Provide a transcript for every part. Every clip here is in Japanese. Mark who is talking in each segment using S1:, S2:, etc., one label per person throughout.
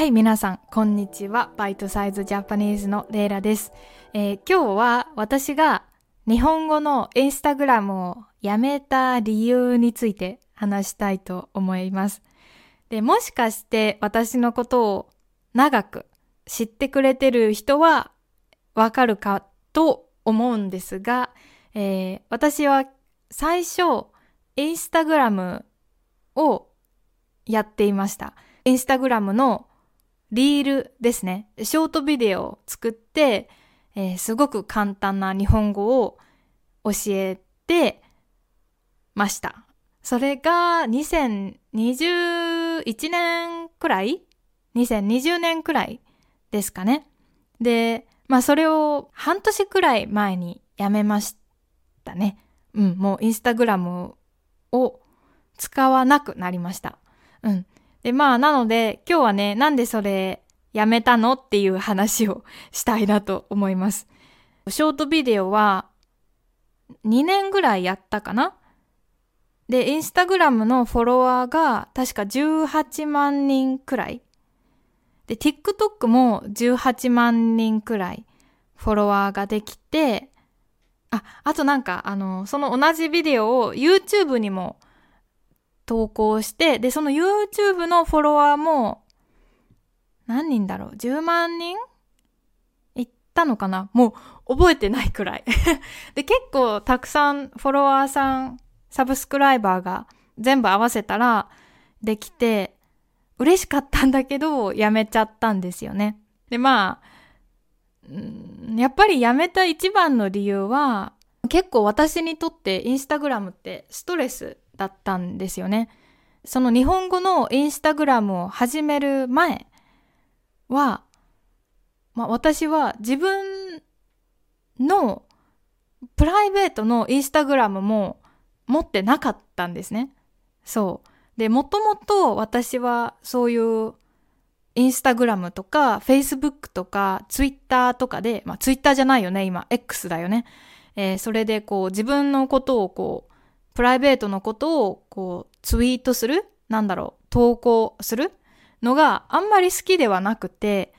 S1: はい、皆さん、こんにちは。バイトサイズジャパニーズのレイラです。えー今日は私が日本語のインスタグラムをやめた理由について話したいと思います。で、もしかして私のことを長く知ってくれてる人はわかるかと思うんですが、えー私は最初、インスタグラムをやっていました。インスタグラムのリールですね。ショートビデオを作って、えーすごく簡単な日本語を教えてました。それが2021年くらい ?2020 年くらいですかね。で、まあそれを半年くらい前にやめましたね。うん、もうインスタグラムを使わなくなりました。うん。で、まあ、なので、今日はね、なんでそれやめたのっていう話を したいなと思います。ショートビデオは2年ぐらいやったかな？で、インスタグラムのフォロワーが確か18万人くらい。で、TikTok も18万人くらいフォロワーができて、あ、あとなんか、あの、その同じビデオを YouTube にも投稿して、で、その YouTube のフォロワーも、何人だろう ?10 万人いったのかな？もう覚えてないくらい。で、結構たくさんフォロワーさん、サブスクライバーが全部合わせたらできて、嬉しかったんだけど、やめちゃったんですよね。で、まあ、うんやっぱりやめた一番の理由は、結構私にとってインスタグラムってストレスだったんですよね。その日本語のインスタグラムを始める前は、まあ私は自分のプライベートのインスタグラムも持ってなかったんですね。そう。で、もともと私はそういうインスタグラムとか、フェイスブックとか、ツイッターとかで、まあツイッターじゃないよね、今、X だよね。えーそれでこう自分のことをこう、プライベートのことをこう、ツイートするなんだろう、投稿するのがあんまり好きではなくて、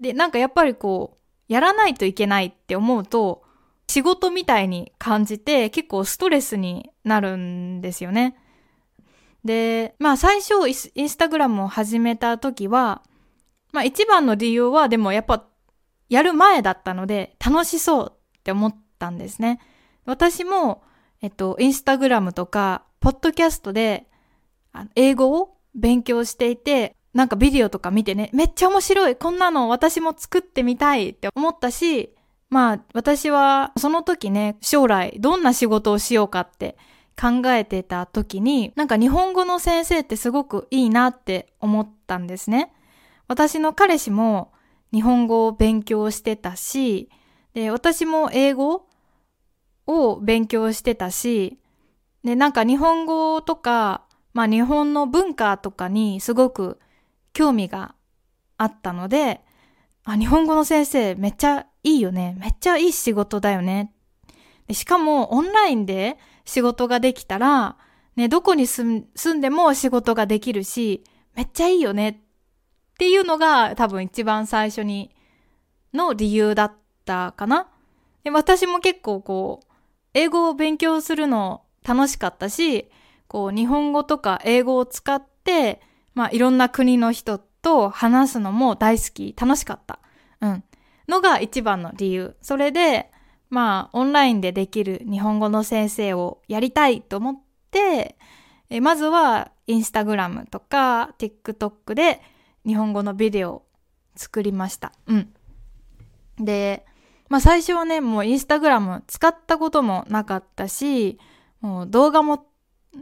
S1: で、なんかやっぱりこう、やらないといけないって思うと、仕事みたいに感じて結構ストレスになるんですよね。で、まあ最初インスタグラムを始めた時は、まあ一番の理由はでもやっぱやる前だったので楽しそうって思ったんですね。私も、えっと、インスタグラムとか、ポッドキャストで英語を勉強していて、なんかビデオとか見てね、めっちゃ面白いこんなの私も作ってみたいって思ったし、まあ私はその時ね、将来どんな仕事をしようかって考えてた時に、なんか日本語の先生ってすごくいいなって思ったんですね。私の彼氏も日本語を勉強してたし、で、私も英語を勉強してたし、で、なんか日本語とか、まあ日本の文化とかにすごく興味があったので、あ、日本語の先生めっちゃいいよね。めっちゃいい仕事だよね。でしかもオンラインで仕事ができたら、ね、どこに住ん住んでも仕事ができるし、めっちゃいいよねっていうのが多分一番最初にの理由だったかな。で私も結構こう、英語を勉強するの楽しかったし、こう日本語とか英語を使って、まあいろんな国の人と話すのも大好き、楽しかった。うん。のが一番の理由。それで、まあオンラインでできる日本語の先生をやりたいと思って、えまずはインスタグラムとか TikTok で日本語のビデオを作りました。うん。で、まあ最初はね、もうインスタグラム使ったこともなかったし、もう動画も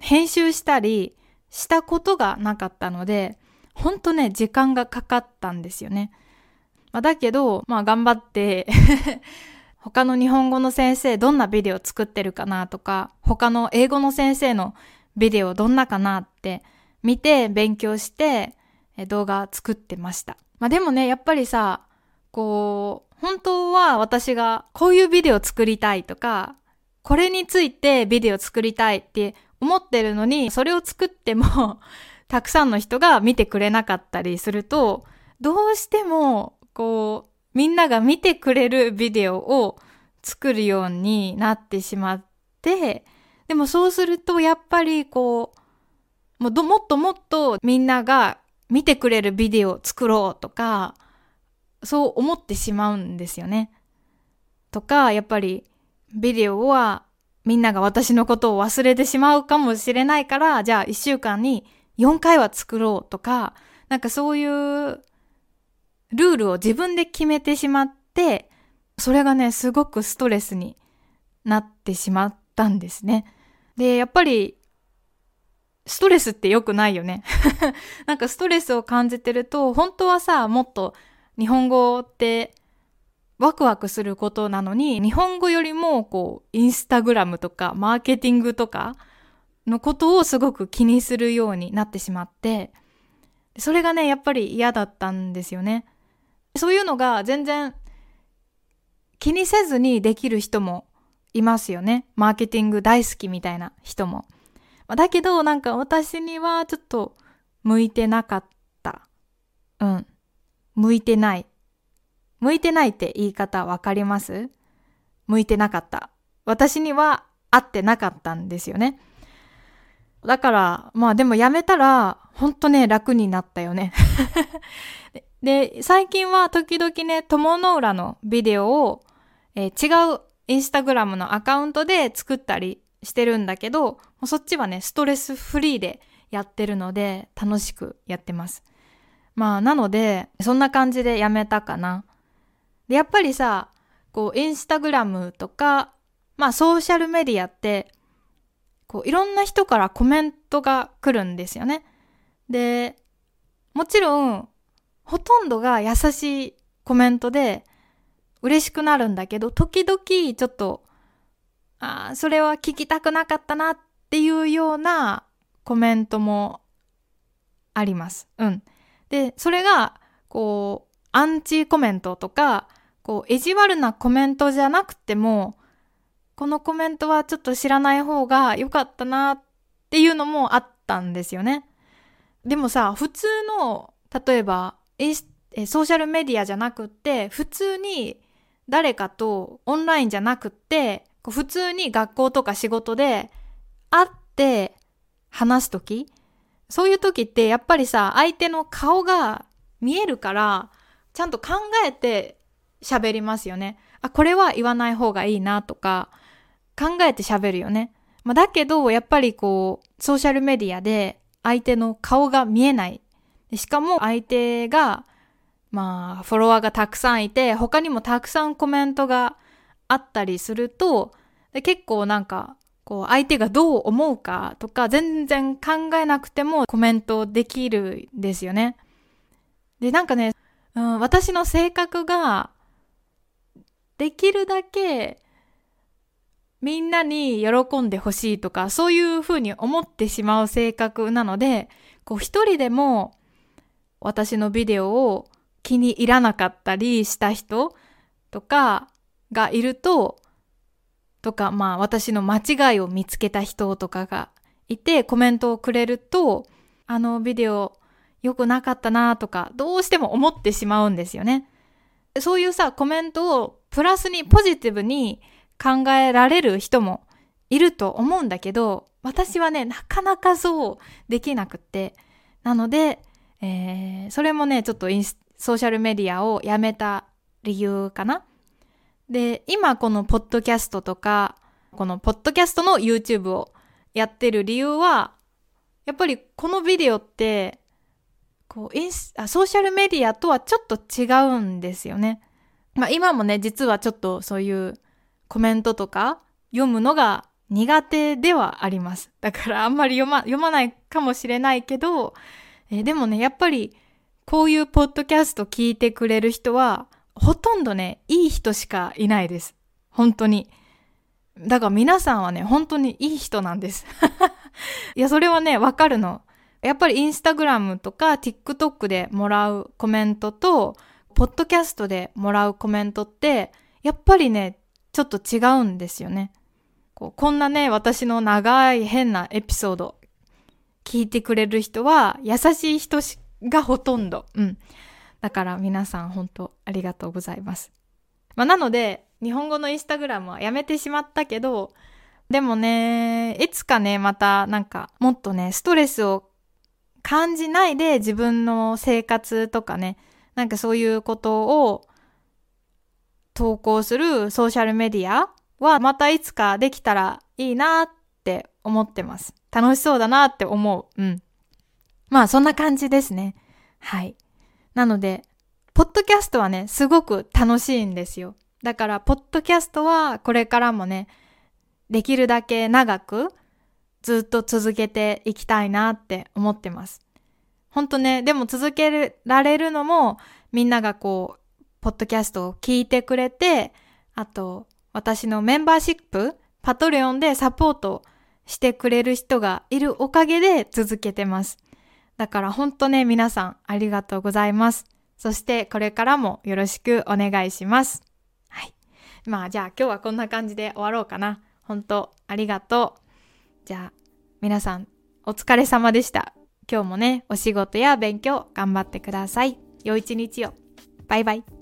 S1: 編集したりしたことがなかったので、ほんとね、時間がかかったんですよね。まあ、だけど、まあ頑張って、他の日本語の先生どんなビデオ作ってるかなとか、他の英語の先生のビデオどんなかなって見て勉強して動画作ってました。まあでもね、やっぱりさ、こう、本当は私がこういうビデオ作りたいとか、これについてビデオ作りたいって思ってるのに、それを作っても たくさんの人が見てくれなかったりすると、どうしても、こう、みんなが見てくれるビデオを作るようになってしまって、でもそうするとやっぱりこう、ももっともっとみんなが見てくれるビデオを作ろうとか、そう思ってしまうんですよね。とか、やっぱりビデオはみんなが私のことを忘れてしまうかもしれないから、じゃあ1週間に4回は作ろうとか、なんかそういうルールを自分で決めてしまって、それがね、すごくストレスになってしまったんですね。で、やっぱり、ストレスって良くないよね。なんかストレスを感じてると、本当はさ、もっと日本語ってワクワクすることなのに、日本語よりもこう、インスタグラムとかマーケティングとかのことをすごく気にするようになってしまって、それがね、やっぱり嫌だったんですよね。そういうのが全然気にせずにできる人もいますよね。マーケティング大好きみたいな人も。だけどなんか私にはちょっと向いてなかった。うん。向いてない。向いてないって言い方わかります？向いてなかった。私には合ってなかったんですよね。だから、まあでもやめたら、ほんとね、楽になったよね。で、最近は時々ね、友の浦のビデオを、えー、違うインスタグラムのアカウントで作ったりしてるんだけど、そっちはね、ストレスフリーでやってるので、楽しくやってます。まあ、なので、そんな感じでやめたかな。で、やっぱりさ、こう、インスタグラムとか、まあ、ソーシャルメディアって、こう、いろんな人からコメントが来るんですよね。で、もちろん、ほとんどが優しいコメントで、嬉しくなるんだけど、時々ちょっと、ああ、それは聞きたくなかったなっていうようなコメントもあります。うん。で、それが、こう、アンチコメントとか、こう、意地悪なコメントじゃなくても、このコメントはちょっと知らない方が良かったなっていうのもあったんですよね。でもさ、普通の、例えば、ソーシャルメディアじゃなくって、普通に誰かとオンラインじゃなくって、普通に学校とか仕事で会って話すとき、そういう時ってやっぱりさ、相手の顔が見えるから、ちゃんと考えて喋りますよね。あ、これは言わない方がいいなとか、考えて喋るよね。まあ、だけど、やっぱりこう、ソーシャルメディアで相手の顔が見えない。しかも相手が、まあ、フォロワーがたくさんいて、他にもたくさんコメントがあったりすると、で結構なんか、こう、相手がどう思うかとか、全然考えなくてもコメントできるんですよね。で、なんかね、うん、私の性格が、できるだけ、みんなに喜んでほしいとか、そういうふうに思ってしまう性格なので、こう一人でも私のビデオを気に入らなかったりした人とかがいると、とか、まあ私の間違いを見つけた人とかがいてコメントをくれると、あのビデオ良くなかったなとか、どうしても思ってしまうんですよね。そういうさ、コメントをプラスにポジティブに考えられる人もいると思うんだけど、私はね、なかなかそうできなくって。なので、えー、それもね、ちょっとインスソーシャルメディアをやめた理由かな。で、今このポッドキャストとか、このポッドキャストの YouTube をやってる理由は、やっぱりこのビデオってこうインスあソーシャルメディアとはちょっと違うんですよね。まあ今もね、実はちょっとそういうコメントとか読むのが苦手ではあります。だからあんまり読ま読まないかもしれないけど、え、でもね、やっぱりこういうポッドキャスト聞いてくれる人はほとんどね、いい人しかいないです。本当に。だから皆さんはね、本当にいい人なんです。いや、それはね、わかるの。やっぱりインスタグラムとか TikTok でもらうコメントと、ポッドキャストでもらうコメントって、やっぱりね、ちょっと違うんですよね。こうこんなね、私の長い変なエピソード聞いてくれる人は優しい人がほとんど。うん。だから皆さん本当ありがとうございます。まあ、なので、日本語のインスタグラムはやめてしまったけど、でもね、いつかね、またなんかもっとね、ストレスを感じないで自分の生活とかね、なんかそういうことを投稿するソーシャルメディアはまたいつかできたらいいなって思ってます。楽しそうだなって思う。うん。まあそんな感じですね。はい。なので、ポッドキャストはね、すごく楽しいんですよ。だから、ポッドキャストはこれからもね、できるだけ長くずっと続けていきたいなって思ってます。ほんとね、でも続けられるのもみんながこう、ポッドキャストを聞いてくれて、あと、私のメンバーシップ、パトレオンでサポートしてくれる人がいるおかげで続けてます。だからほんとね、皆さんありがとうございます。そしてこれからもよろしくお願いします。はい。まあじゃあ今日はこんな感じで終わろうかな。本当ありがとう。じゃあ皆さんお疲れ様でした。今日もね、お仕事や勉強頑張ってください。良い一日を。バイバイ。